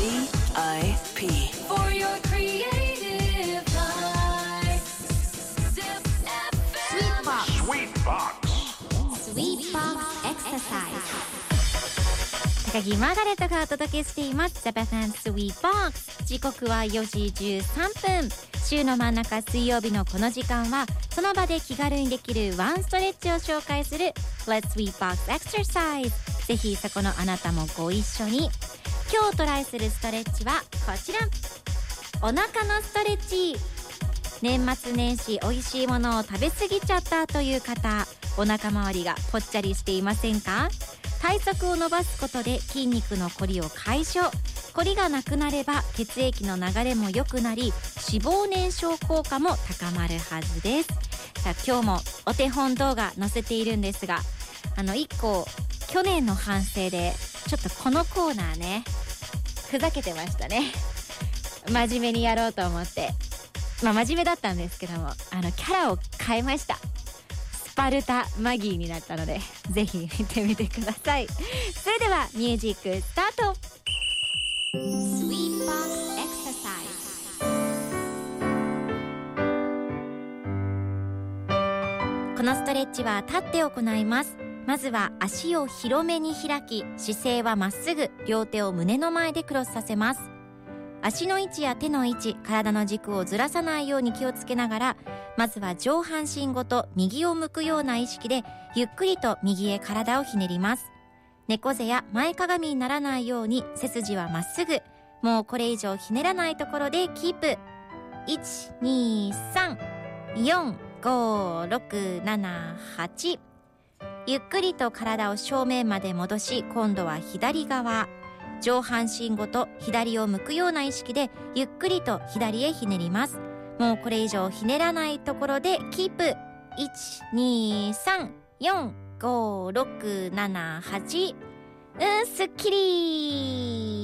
The 高木マーガレットがお届けしています。ZAPAFAN Sweet Box 時刻は4時13分。週の真ん中水曜日のこの時間はその場で気軽にできるワンストレッチを紹介する Let's Sweet Box Exercise ぜひそこのあなたもご一緒に。今日トライするストレッチはこちら。お腹のストレッチ。年末年始美味しいものを食べ過ぎちゃったという方お腹周りがぽっちゃりしていませんか？体側を伸ばすことで筋肉のこりを解消。こりがなくなれば血液の流れも良くなり脂肪燃焼効果も高まるはずです。さあ今日もお手本動画載せているんですがあの1個去年の反省でちょっとこのコーナーねふざけてましたね。真面目にやろうと思って。まあ真面目だったんですけどもあのキャラを変えました。パルタマギーになったのでぜひ見てみてください。それではミュージックスタート。Sweet Box Exercise このストレッチは立って行います。まずは足を広めに開き姿勢はまっすぐ両手を胸の前でクロスさせます足の位置や手の位置体の軸をずらさないように気をつけながらまずは上半身ごと右を向くような意識でゆっくりと右へ体をひねります。猫背や前かがみにならないように背筋はまっすぐもうこれ以上ひねらないところでキープ1234567 8ゆっくりと体を正面まで戻し今度は左側。上半身ごと左を向くような意識でゆっくりと左へひねります。もうこれ以上ひねらないところでキープ1234567うんすっきり。